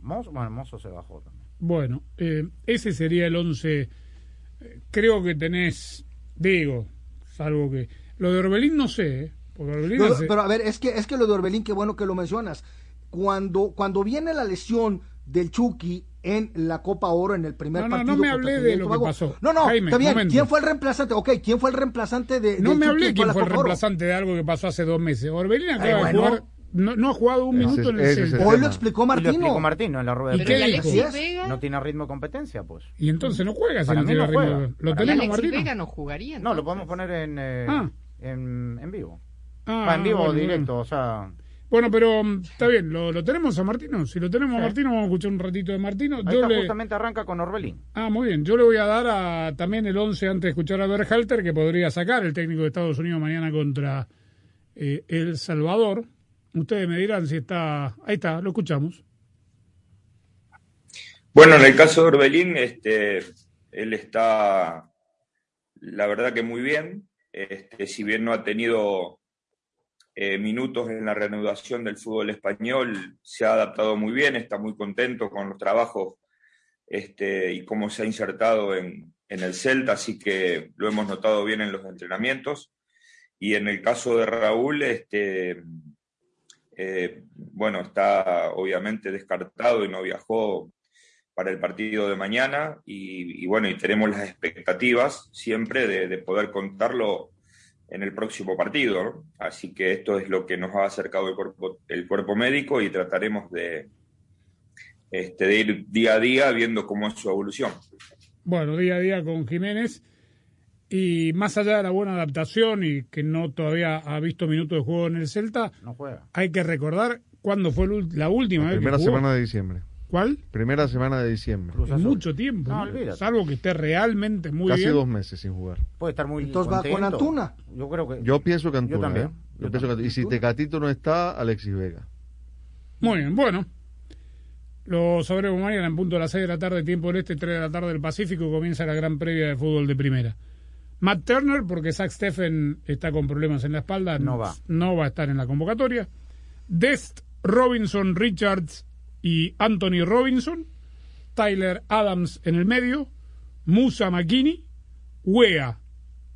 Mozo, bueno, Mozo se bajó también. Bueno, eh, ese sería el 11. Eh, Creo que tenés, digo, salvo que. Lo de Orbelín no sé, ¿eh? Porque Orbelín Lo- hace- pero a ver, es que, es que lo de Orbelín, qué bueno que lo mencionas. Cuando, cuando viene la lesión del Chucky en la Copa Oro en el primer No, no, no partido. me contra hablé de y lo que pasó. No, no, Jaime, está bien. momento. ¿Quién fue el reemplazante? Ok, ¿quién fue el reemplazante de no del me hablé en quién fue el Copa Oro? reemplazante de algo que pasó hace dos meses. Orbelín acaba Ay, de bueno, jugar no, no ha jugado un Ese minuto en el el Hoy lo explicó Y Martino. Lo explicó Martino en la rueda ¿Y de qué prensa. dijo? Alexis Vega? No tiene ritmo de competencia, pues. Y entonces no juega si no tiene no ritmo. juega. ¿Lo ¿Y tenemos, Alexis Martino? Vega no jugaría? No, lo podemos poner en, eh, Ah. en, en vivo. Ah, Va, en vivo bueno, directo, bueno. o sea... Bueno, pero mm, está bien, ¿lo, lo tenemos a Martino? Si lo tenemos a. Martino, vamos a escuchar un ratito de Martino. Ahí Yo está, le- justamente arranca con Orbelín. Ah, muy bien. Yo le voy a dar a, también el 11 antes de escuchar a Berhalter, que podría sacar el técnico de Estados Unidos mañana contra eh, El Salvador. Ustedes me dirán si está... Ahí está, lo escuchamos. Bueno, en el caso de Orbelín, este, él está, la verdad que muy bien. Este, si bien no ha tenido eh, minutos en la reanudación del fútbol español, se ha adaptado muy bien, está muy contento con los trabajos este, y cómo se ha insertado en, en el Celta, así que lo hemos notado bien en los entrenamientos. Y en el caso de Raúl, este, eh, bueno, está obviamente descartado y no viajó para el partido de mañana y, y bueno, y tenemos las expectativas siempre de, de poder contarlo en el próximo partido. ¿no? Así que esto es lo que nos ha acercado el cuerpo, el cuerpo médico y trataremos de, este, de ir día a día viendo cómo es su evolución. Bueno, día a día con Jiménez. Y más allá de la buena adaptación y que no todavía ha visto minutos de juego en el Celta, No juega. hay que recordar cuándo fue la última vez Primera que jugó. semana de diciembre. ¿Cuál? Primera semana de diciembre. Mucho tiempo. No. Salvo que esté realmente muy Casi bien. dos meses sin jugar. Puede estar muy Entonces va con contento. Antuna. Yo creo que... Yo pienso que Antuna. Yo también. ¿eh? Yo Yo pienso que- y si Tecatito no está, Alexis Vega. Muy bien, bueno. Lo sabremos mañana en punto de las 6 de la tarde, tiempo del este, 3 de la tarde del Pacífico, comienza la gran previa de fútbol de primera. Matt Turner, porque Zach Steffen está con problemas en la espalda, No va. no va a estar en la convocatoria. Dest, Robinson, Richards y Anthony Robinson. Tyler Adams en el medio. Musa McKinney. Wea,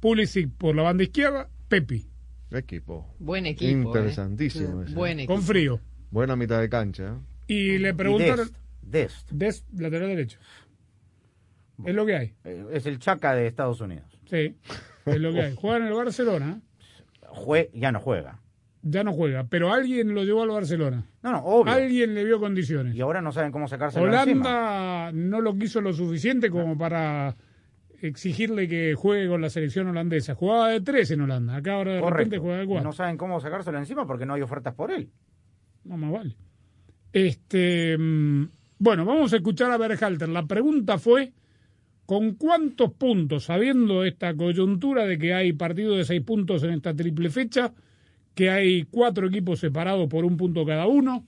Pulisic por la banda izquierda. Pepi. Equipo. Buen equipo. Interesantísimo. eh. ese. Buen equipo. Con frío. Buena mitad de cancha. ¿eh? Y le preguntaron... Dest. Dest. Lateral derecho. Es lo que hay. Eh, Es el Chaca de Estados Unidos. Sí, es lo que hay. Juega en el Barcelona. Jue- ya no juega. Ya no juega, pero alguien lo llevó al Barcelona. No, no, obvio. Alguien le vio condiciones. Y ahora no saben cómo encima. Holanda no lo quiso lo suficiente como para exigirle que juegue con la selección holandesa. Jugaba de tres en Holanda. Acá ahora de repente juega de cuatro. no saben cómo sacárselo encima porque no hay ofertas por él. No más vale. Este, mm, bueno, vamos a escuchar a Berhalter. La pregunta fue, ¿con cuántos puntos, sabiendo esta coyuntura de que hay partidos de seis puntos en esta triple fecha, que hay cuatro equipos separados por un punto cada uno,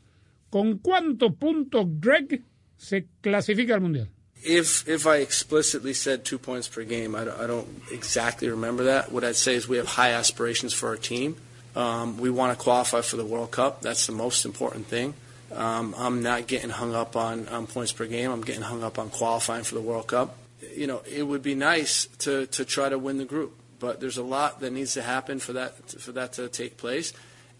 ¿con cuántos puntos Greg se clasifica al Mundial? If if I explicitly said two points per game, I don't, I don't exactly remember that. What I'd say is we have high aspirations for our team. Um, we want to qualify for the World Cup. That's the most important thing. Um, I'm not getting hung up on, on points per game. I'm getting hung up on qualifying for the World Cup. You know, it would be nice to, to try to win the group, but there's a lot that needs to happen for that for that to take place.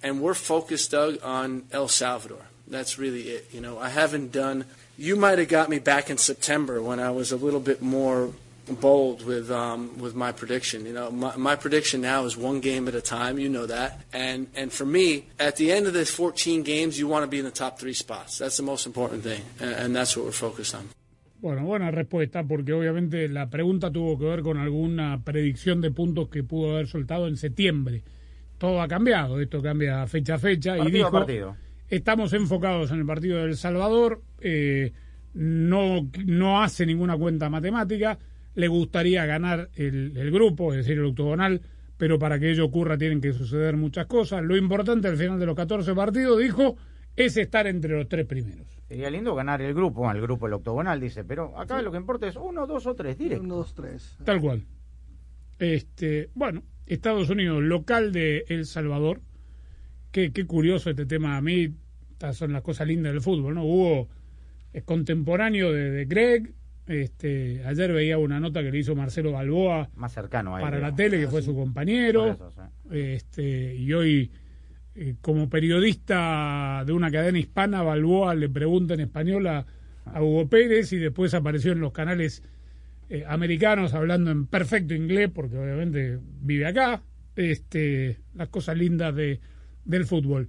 And we're focused, Doug, on El Salvador. That's really it. You know, I haven't done. You might have got me back in September when I was a little bit more bold with um, with my prediction. You know, my, my prediction now is one game at a time. You know that, and and for me, at the end of the 14 games, you want to be in the top three spots. That's the most important thing, and, and that's what we're focused on. Bueno, buena respuesta, porque obviamente la pregunta tuvo que ver con alguna predicción de puntos que pudo haber soltado en septiembre. Todo ha cambiado, esto cambia fecha a fecha. y Partido a dijo, partido. estamos enfocados en el partido del Salvador, eh, no, no hace ninguna cuenta matemática, le gustaría ganar el, el grupo, es decir, el octogonal, pero para que ello ocurra tienen que suceder muchas cosas. Lo importante al final de los 14 partidos, dijo, es estar entre los tres primeros. Sería lindo ganar el grupo, el grupo el octogonal, dice, pero acá lo que importa es uno, dos o tres directos. Uno, dos, tres. Tal cual. Este, bueno, Estados Unidos, local de El Salvador. Qué, qué curioso este tema. A mí, estas son las cosas lindas del fútbol, ¿no? Hubo es contemporáneo de, de Greg. Este, ayer veía una nota que le hizo Marcelo Balboa Más cercano a él. para la tele, que fue su compañero. Este, y hoy, eh, como periodista de una cadena hispana, Balboa le pregunta en español a, a Hugo Pérez y después apareció en los canales eh, americanos hablando en perfecto inglés, porque obviamente vive acá. Este, las cosas lindas de, del fútbol.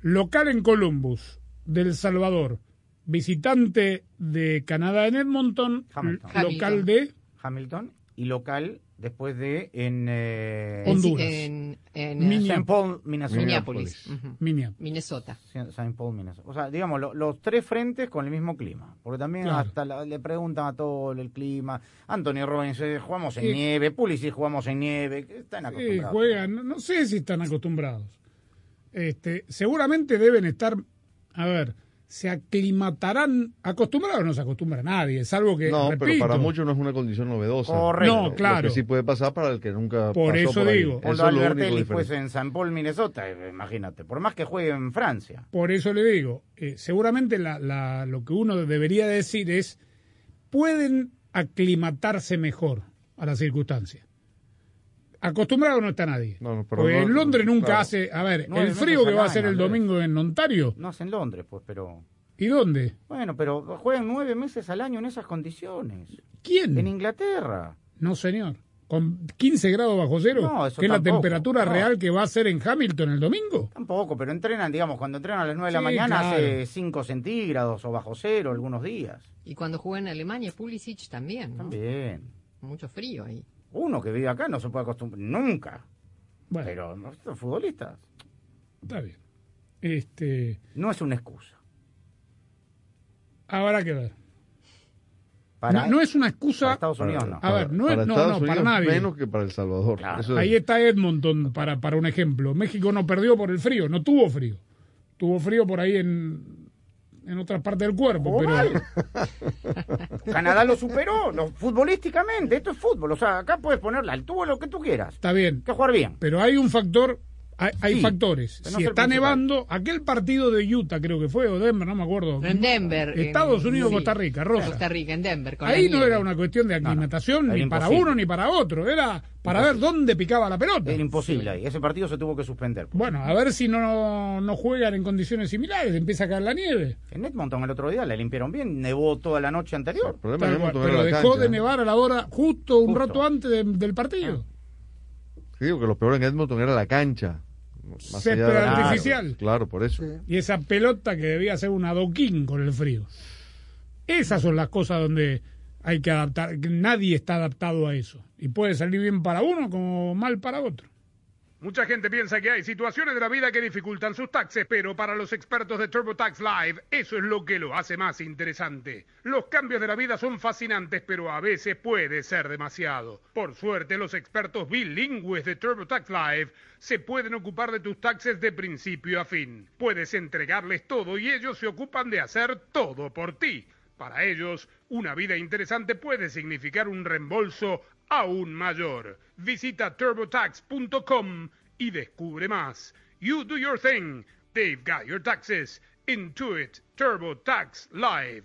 local en Columbus, del Salvador, visitante de Canadá en Edmonton, Hamilton. local de Hamilton y local después de en eh, Honduras. En, en, Minneapolis. St. Paul, Minnesota. Minneapolis. Ujú. Minneapolis. Minnesota. St. Paul, Minnesota. O sea, digamos, lo- los tres frentes con el mismo clima. Porque también Claro. hasta la- le preguntan a todo el clima. Anthony Robbins, eh, jugamos en Sí. nieve. Pulisic, jugamos en nieve. que Están acostumbrados. juegan, no, no sé si están acostumbrados. Este, seguramente deben estar, a ver, se aclimatarán, acostumbrados no se acostumbra nadie, salvo que, No, pero para muchos no es una condición novedosa. Correcto. No, Lo claro. que sí puede pasar para el que nunca Por pasó eso por ahí. digo. Eso lo único Albertelli fuese en St. Paul, Minnesota, eh, imagínate. Por más que juegue en Francia. Por eso le digo, eh, seguramente la, la- lo que uno debería decir es, pueden aclimatarse mejor a las circunstancias. Acostumbrado no está nadie. No, no, pero Porque no- en Londres nunca claro. hace, a ver, el frío que va a hacer el domingo en Ontario, No es en Londres, pues, pero... ¿y dónde? Bueno, pero juegan nueve meses al año en esas condiciones. ¿Quién? En Inglaterra. No, señor. Con 15 grados bajo cero, No, eso que es la temperatura No. real que va a ser en Hamilton el domingo. Tampoco, pero entrenan, digamos, cuando entrenan a las 9 de la Sí, mañana claro. hace 5 centígrados o bajo cero algunos días. Y cuando juega en Alemania, Pulisic también, ¿no? También. Mucho frío ahí. Uno que vive acá no se puede acostumbrar nunca. Bueno, Pero no, estos futbolistas está bien. Este, no es una excusa. habrá que ver. Para, no, no es una excusa. para Estados Unidos no. A ver, no es- para no, Estados no, para Unidos nadie. menos que para El Salvador. Claro. Eso es- Ahí está Edmonton para, para un ejemplo. México no perdió por el frío, no tuvo frío. Tuvo frío por ahí en, en otras partes del cuerpo, Jugó pero. (laughs) Canadá lo superó lo- futbolísticamente. Esto es fútbol. O sea, acá puedes poner la altura, lo que tú quieras. está bien. Que jugar bien. Pero hay un factor, hay, hay Sí, factores. no si está nevando, aquel partido de Utah creo que fue, o Denver, no me acuerdo. En Denver. Estados en- Unidos, sí. Costa Rica, Rosa. Costa Rica, en Denver. Con Ahí la no era una cuestión de no. aclimatación ni para uno ni para otro, era para ver dónde picaba la pelota. Era imposible ahí. Ese partido se tuvo que suspender. Bueno, a ver si no, no juegan en condiciones similares, empieza a caer la nieve. En Edmonton el otro día le limpiaron bien. Nevó toda la noche anterior. El problema Tal pero la dejó cancha, de nevar a la hora justo un Justo. rato antes de- del partido. Sí, digo que lo peor en Edmonton era la cancha. Más Césped allá de la- artificial. Claro, por eso. Y esa pelota que debía ser un adoquín con el frío. Esas son las cosas donde hay que adaptar. Nadie está adaptado a eso. Y puede salir bien para uno como mal para otro. Mucha gente piensa que hay situaciones de la vida que dificultan sus taxes, pero para los expertos de TurboTax Live, eso es lo que lo hace más interesante. Los cambios de la vida son fascinantes, pero a veces puede ser demasiado. Por suerte, los expertos bilingües de TurboTax Live se pueden ocupar de tus taxes de principio a fin. Puedes entregarles todo y ellos se ocupan de hacer todo por ti. Para ellos, una vida interesante puede significar un reembolso aún mayor. Visita turbotax.com y descubre más. You do your thing. They've got your taxes. Intuit TurboTax Live.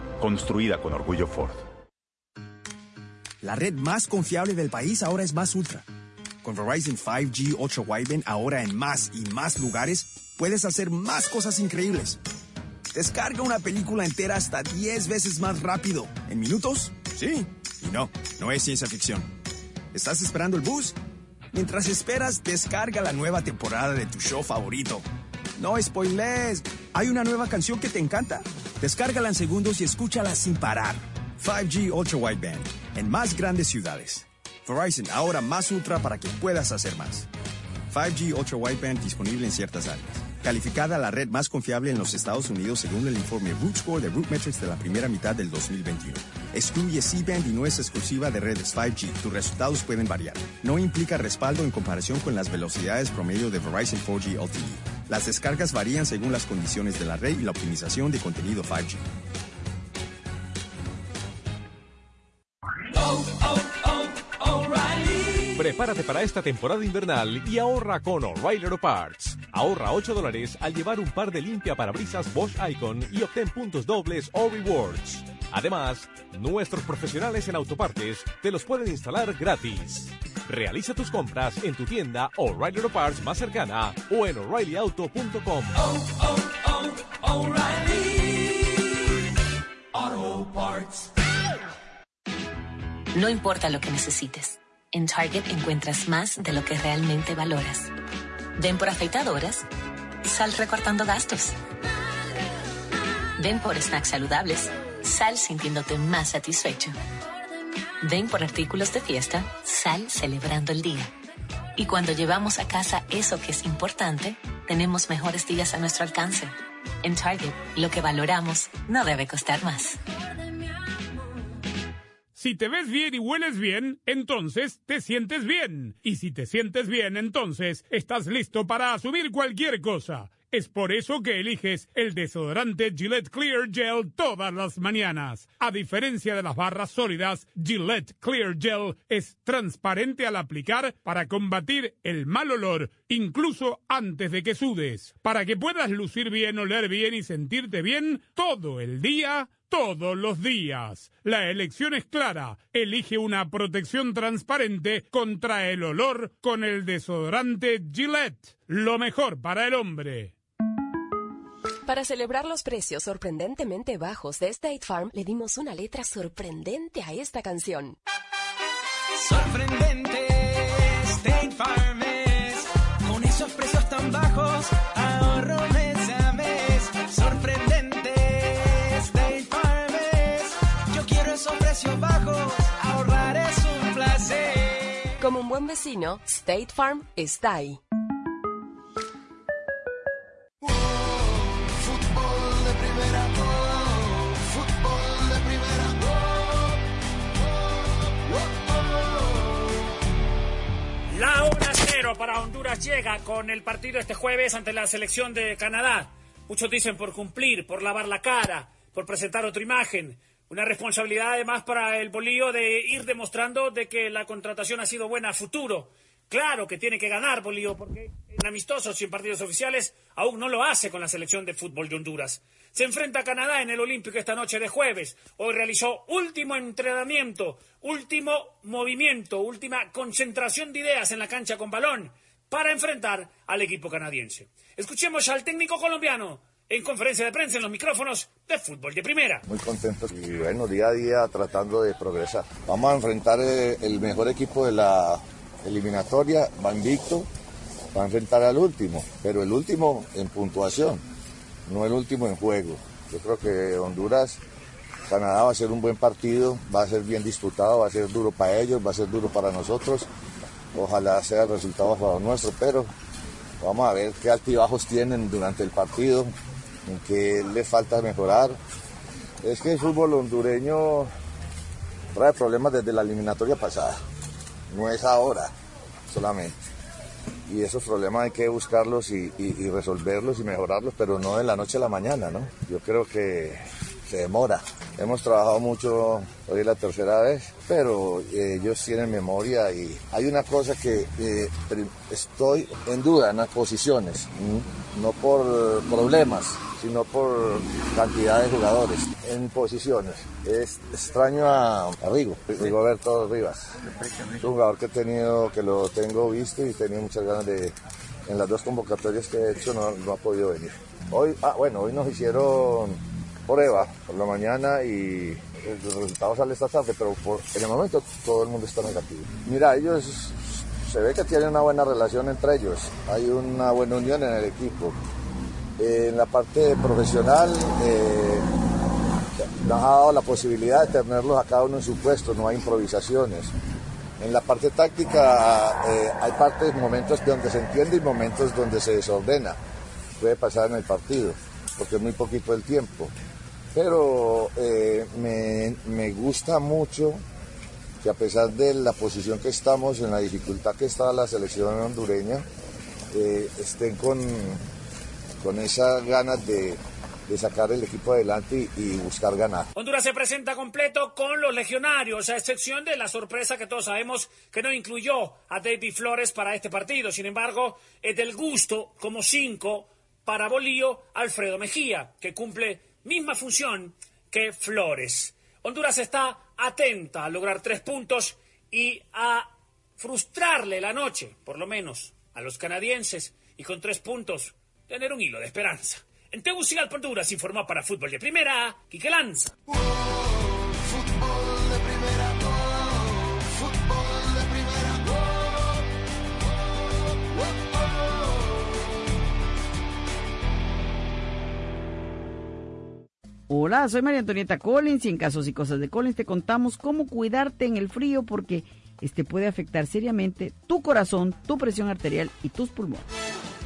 Construida con orgullo Ford. La red más confiable del país ahora es Más Ultra. Con Verizon 5G Ultra Wideband ahora en más y más lugares, puedes hacer más cosas increíbles. Descarga una película entera hasta 10 veces más rápido. ¿En minutos? Sí. Y no, no es ciencia ficción. ¿Estás esperando el bus? Mientras esperas, descarga la nueva temporada de tu show favorito. No spoilers. ¿Hay una nueva canción que te encanta? Descárgala en segundos y escúchala sin parar. 5G Ultra Wideband en más grandes ciudades. Verizon ahora más ultra para que puedas hacer más. 5G Ultra Wideband disponible en ciertas áreas. Calificada la red más confiable en los Estados Unidos según el informe Root Score de RootMetrics de la primera mitad del 2021. Excluye C-Band y no es exclusiva de redes 5G. Tus resultados pueden variar. No implica respaldo en comparación con las velocidades promedio de Verizon 4G LTE. Las descargas varían según las condiciones de la red y la optimización de contenido 5G. Prepárate para esta temporada invernal y ahorra con O'Reilly Auto Parts. Ahorra 8 dólares al llevar un par de limpia parabrisas Bosch Icon y obtén puntos dobles o rewards. Además, nuestros profesionales en autopartes te los pueden instalar gratis. Realiza tus compras en tu tienda O'Reilly Auto Parts más cercana o en o'ReillyAuto.com. No importa lo que necesites, en Target encuentras más de lo que realmente valoras. Ven por afeitadoras, sal recortando gastos. Ven por snacks saludables, sal sintiéndote más satisfecho. Ven por artículos de fiesta, sal celebrando el día. Y cuando llevamos a casa eso que es importante, tenemos mejores días a nuestro alcance. En Target, lo que valoramos no debe costar más. Si te ves bien y hueles bien, entonces te sientes bien. Y si te sientes bien, entonces estás listo para asumir cualquier cosa. Es por eso que eliges el desodorante Gillette Clear Gel todas las mañanas. A diferencia de las barras sólidas, Gillette Clear Gel es transparente al aplicar para combatir el mal olor, incluso antes de que sudes. Para que puedas lucir bien, oler bien y sentirte bien todo el día, todos los días. La elección es clara. Elige una protección transparente contra el olor con el desodorante Gillette. Lo mejor para el hombre. Para celebrar los precios sorprendentemente bajos de State Farm, le dimos una letra sorprendente a esta canción. Sorprendente, Como un buen vecino, State Farm está ahí. La 1-0 para Honduras llega con el partido este jueves ante la selección de Canadá. Muchos dicen por cumplir, por lavar la cara, por presentar otra imagen. Una responsabilidad además para el Bolío de ir demostrando de que la contratación ha sido buena a futuro. Claro que tiene que ganar Bolío porque en amistosos y en partidos oficiales aún no lo hace con la selección de fútbol de Honduras. Se enfrenta a Canadá en el Olímpico esta noche de jueves. Hoy realizó último entrenamiento, último movimiento, última concentración de ideas en la cancha con balón para enfrentar al equipo canadiense. Escuchemos al técnico colombiano en conferencia de prensa en los micrófonos de fútbol de primera. Muy contentos y bueno, día a día tratando de progresar. Vamos a enfrentar eh, el mejor equipo de la eliminatoria, va invicto, va a enfrentar al último, pero el último en puntuación, no el último en juego. Yo creo que Honduras, Canadá va a ser un buen partido, va a ser bien disputado, va a ser duro para ellos, va a ser duro para nosotros. Ojalá sea el resultado a favor nuestro, pero vamos a ver qué altibajos tienen durante el partido, en qué les falta mejorar. Es que el fútbol hondureño trae problemas desde la eliminatoria pasada, no es ahora solamente. Y esos problemas hay que buscarlos y, resolverlos y mejorarlos, pero no de la noche a la mañana, ¿no? Yo creo que se demora. Hemos trabajado mucho, hoy es la tercera vez, pero eh, ellos tienen memoria y hay una cosa que eh, estoy en duda en las posiciones, no por problemas, sino por cantidad de jugadores en posiciones. Es extraño a, a Rigo, Rigoberto Rivas. Es un jugador que he tenido, que lo tengo visto y tenía muchas ganas de, en las dos convocatorias que he hecho no, no ha podido venir. Hoy, ah, bueno, hoy nos hicieron prueba por la mañana y el resultado sale esta tarde, pero por, en el momento todo el mundo está negativo. Mira, ellos se ve que tienen una buena relación entre ellos, hay una buena unión en el equipo. En la parte profesional eh, nos ha dado la posibilidad de tenerlos a cada uno en su puesto, no hay improvisaciones. En la parte táctica eh, hay partes, momentos donde se entiende y momentos donde se desordena. puede pasar en el partido, porque es muy poquito el tiempo. Pero eh, me, gusta mucho que a pesar de la posición que estamos, en la dificultad que está la selección hondureña, estén con, con esas ganas de, sacar el equipo adelante y, y buscar ganar. Honduras se presenta completo con los legionarios, a excepción de la sorpresa que todos sabemos que no incluyó a David Flores para este partido. Sin embargo, es del gusto, como cinco, para Bolío, Alfredo Mejía, que cumple misma función que Flores. Honduras está atenta a lograr tres puntos y a frustrarle la noche, por lo menos, a los canadienses y con tres puntos tener un hilo de esperanza. En Tegucigalpa, Honduras, informó para Fútbol de Primera, Quique Lanza. Hola, soy María Antonieta Collins y en casos y cosas de Collins te contamos cómo cuidarte en el frío porque este puede afectar seriamente tu corazón, tu presión arterial y tus pulmones.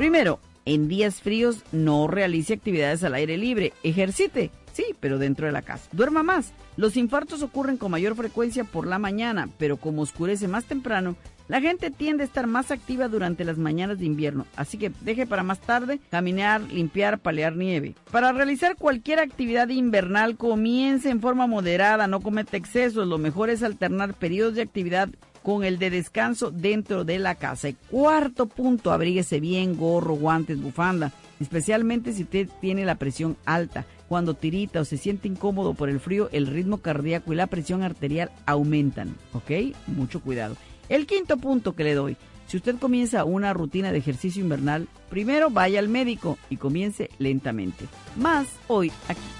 Primero, en días fríos no realice actividades al aire libre. Ejercite, sí, pero dentro de la casa. Duerma más. Los infartos ocurren con mayor frecuencia por la mañana, pero como oscurece más temprano, la gente tiende a estar más activa durante las mañanas de invierno, así que deje para más tarde caminar, limpiar, palear nieve. Para realizar cualquier actividad invernal, comience en forma moderada, no cometa excesos. Lo mejor es alternar periodos de actividad con el de descanso dentro de la casa. Y cuarto punto, abríguese bien, gorro, guantes, bufanda, especialmente si usted tiene la presión alta. Cuando tirita o se siente incómodo por el frío, el ritmo cardíaco y la presión arterial aumentan, ¿ok? Mucho cuidado. El quinto punto que le doy, si usted comienza una rutina de ejercicio invernal, primero vaya al médico y comience lentamente. Más hoy aquí.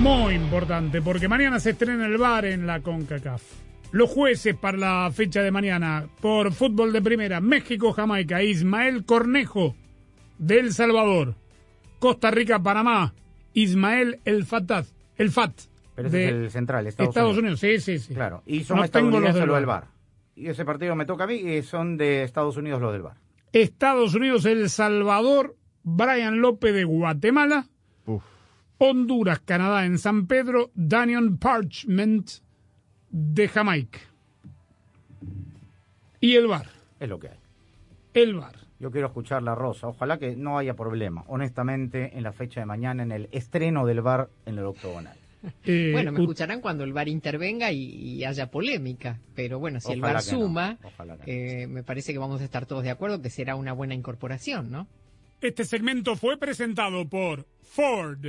Muy importante, porque mañana se estrena el bar en la CONCACAF. Los jueces para la fecha de mañana por fútbol de primera, México, Jamaica, Ismael Cornejo de El Salvador, Costa Rica, Panamá, Ismael El Fataz, El Fat. Pero ese de es el central, Estados, Estados Unidos. Sí, sí, sí. Claro, y son No los estadounidenses del los del VAR. bar. Y ese partido me toca a mí y son de Estados Unidos los del bar. Estados Unidos, El Salvador, Brian López de Guatemala, Honduras, Canadá en San Pedro, Daniel Parchment de Jamaica. Y el bar, Es lo que hay. el bar. Yo quiero escuchar la rosa. Ojalá que no haya problema, honestamente, en la fecha de mañana, en el estreno del bar en el octogonal. Eh, (laughs) Bueno, me escucharán cuando el VAR intervenga y, y haya polémica. Pero bueno, si el no, suma, eh, me parece que vamos a estar todos de acuerdo que será una buena incorporación, ¿no? Este segmento fue presentado por Ford.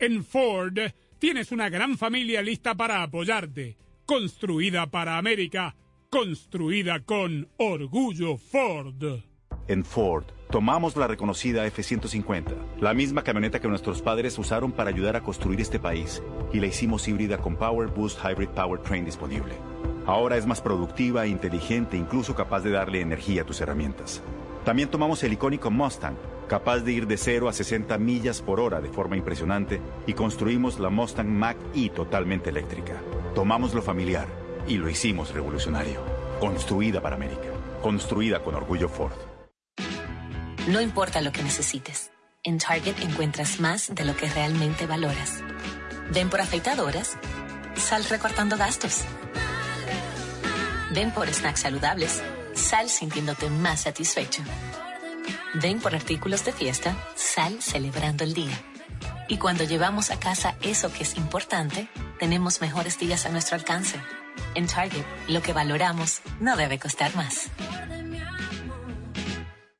En Ford tienes una gran familia lista para apoyarte. Construida para América. Construida con orgullo Ford. En Ford, tomamos la reconocida F-150, la misma camioneta que nuestros padres usaron para ayudar a construir este país, y la hicimos híbrida con Power Boost Hybrid Powertrain disponible. Ahora es más productiva, inteligente incluso capaz de darle energía a tus herramientas. También tomamos el icónico Mustang, capaz de ir de 0 a 60 millas por hora de forma impresionante, y construimos la Mustang Mach-E totalmente eléctrica. Tomamos lo familiar y lo hicimos revolucionario. Construida para América. Construida con orgullo Ford. No importa lo que necesites, en Target encuentras más de lo que realmente valoras. Ven por afeitadoras, sal recortando gastos. Ven por snacks saludables, sal sintiéndote más satisfecho. Ven por artículos de fiesta, sal celebrando el día. Y cuando llevamos a casa eso que es importante, tenemos mejores días a nuestro alcance. En Target, lo que valoramos no debe costar más.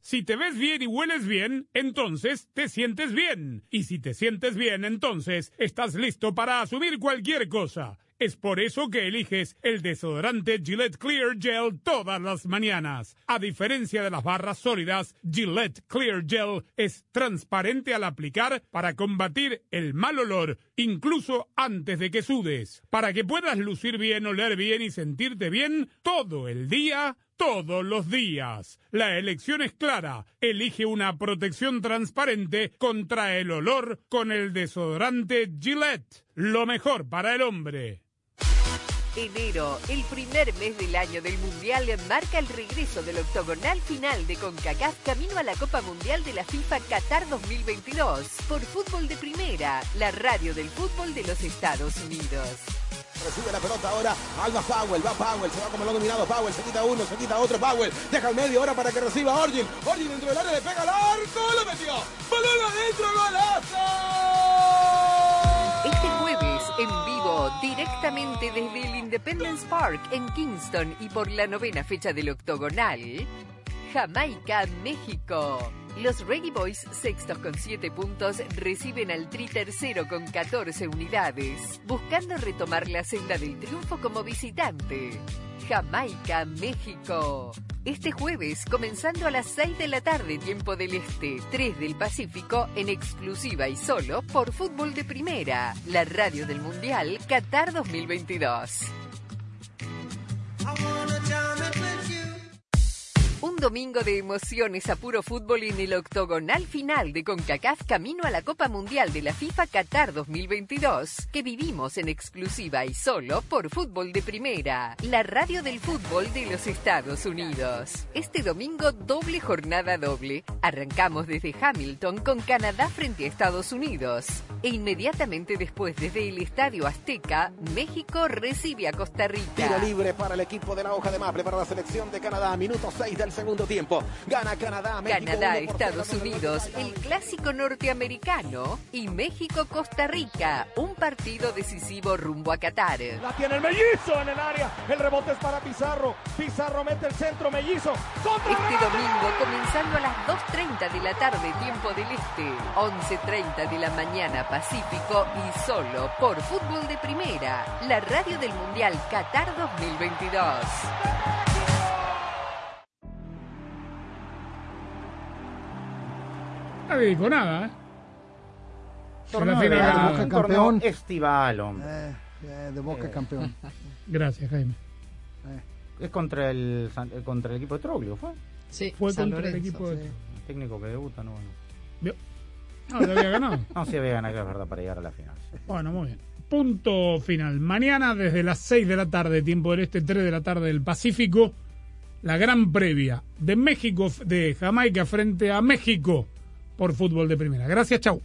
Si te ves bien y hueles bien, entonces te sientes bien. Y si te sientes bien, entonces estás listo para asumir cualquier cosa. Es por eso que eliges el desodorante Gillette Clear Gel todas las mañanas. A diferencia de las barras sólidas, Gillette Clear Gel es transparente al aplicar para combatir el mal olor, incluso antes de que sudes. Para que puedas lucir bien, oler bien y sentirte bien todo el día, todos los días. La elección es clara. Elige una protección transparente contra el olor con el desodorante Gillette. Lo mejor para el hombre. Enero, el primer mes del año del Mundial, marca el regreso del octogonal final de CONCACAF camino a la Copa Mundial de la FIFA Qatar 2022 por Fútbol de Primera, la radio del fútbol de los Estados Unidos. Recibe la pelota ahora. Alba Powell. Va Powell. Se va como lo dominado Powell. Se quita uno. Se quita otro. Powell. Deja el medio ahora para que reciba Orgin. Orgin dentro del área. Le pega al arco. Lo metió. Balón adentro. Golazo. Este jueves, en vivo, directamente desde el Independence Park en Kingston y por la novena fecha del octogonal, Jamaica, México. Los Reggae Boys, sextos con 7 puntos, reciben al Tri tercero con 14 unidades, buscando retomar la senda del triunfo como visitante. Jamaica, México. Este jueves, comenzando a las 6 de la tarde, tiempo del Este, 3 del Pacífico, en exclusiva y solo por Fútbol de Primera, la radio del Mundial Qatar 2022. Domingo de emociones a puro fútbol en el octogonal final de CONCACAF camino a la Copa Mundial de la FIFA Qatar 2022, que vivimos en exclusiva y solo por Fútbol de Primera, la radio del fútbol de los Estados Unidos. Este domingo doble jornada doble. Arrancamos desde Hamilton con Canadá frente a Estados Unidos. E inmediatamente después desde el Estadio Azteca, México recibe a Costa Rica. Tiro libre para el equipo de la hoja de maple para la selección de Canadá. Minuto 6 del segundo tiempo. Gana Canadá. México Canadá, Estados cero. Unidos, el clásico norteamericano y México, Costa Rica, un partido decisivo rumbo a Qatar. La tiene el mellizo en el área. El rebote es para Pizarro. Pizarro mete el centro, mellizo. Contra Este domingo, comenzando a las 2.30 de la tarde, tiempo del Este, 11.30 de la mañana Pacífico y solo por Fútbol de Primera, la radio del Mundial Qatar 2022. Nadie dijo nada, ¿eh? Torneo Se la de Boca campeón. estival, hombre. Eh, eh, de Boca campeón. (laughs) Gracias, Jaime. Es contra el, San- eh, contra el equipo de Troglio, ¿fue? Sí, Fue San contra el equipo de... sí. El técnico que debuta, no, bueno. Vio. No, le había ganado. (laughs) No, sí había ganado, es verdad, para llegar a la final. Bueno, muy bien. Punto final. Mañana desde las 6 de la tarde, tiempo del este, 3 de la tarde del Pacífico, la gran previa de México, de Jamaica frente a México por fútbol de primera. Gracias, chau.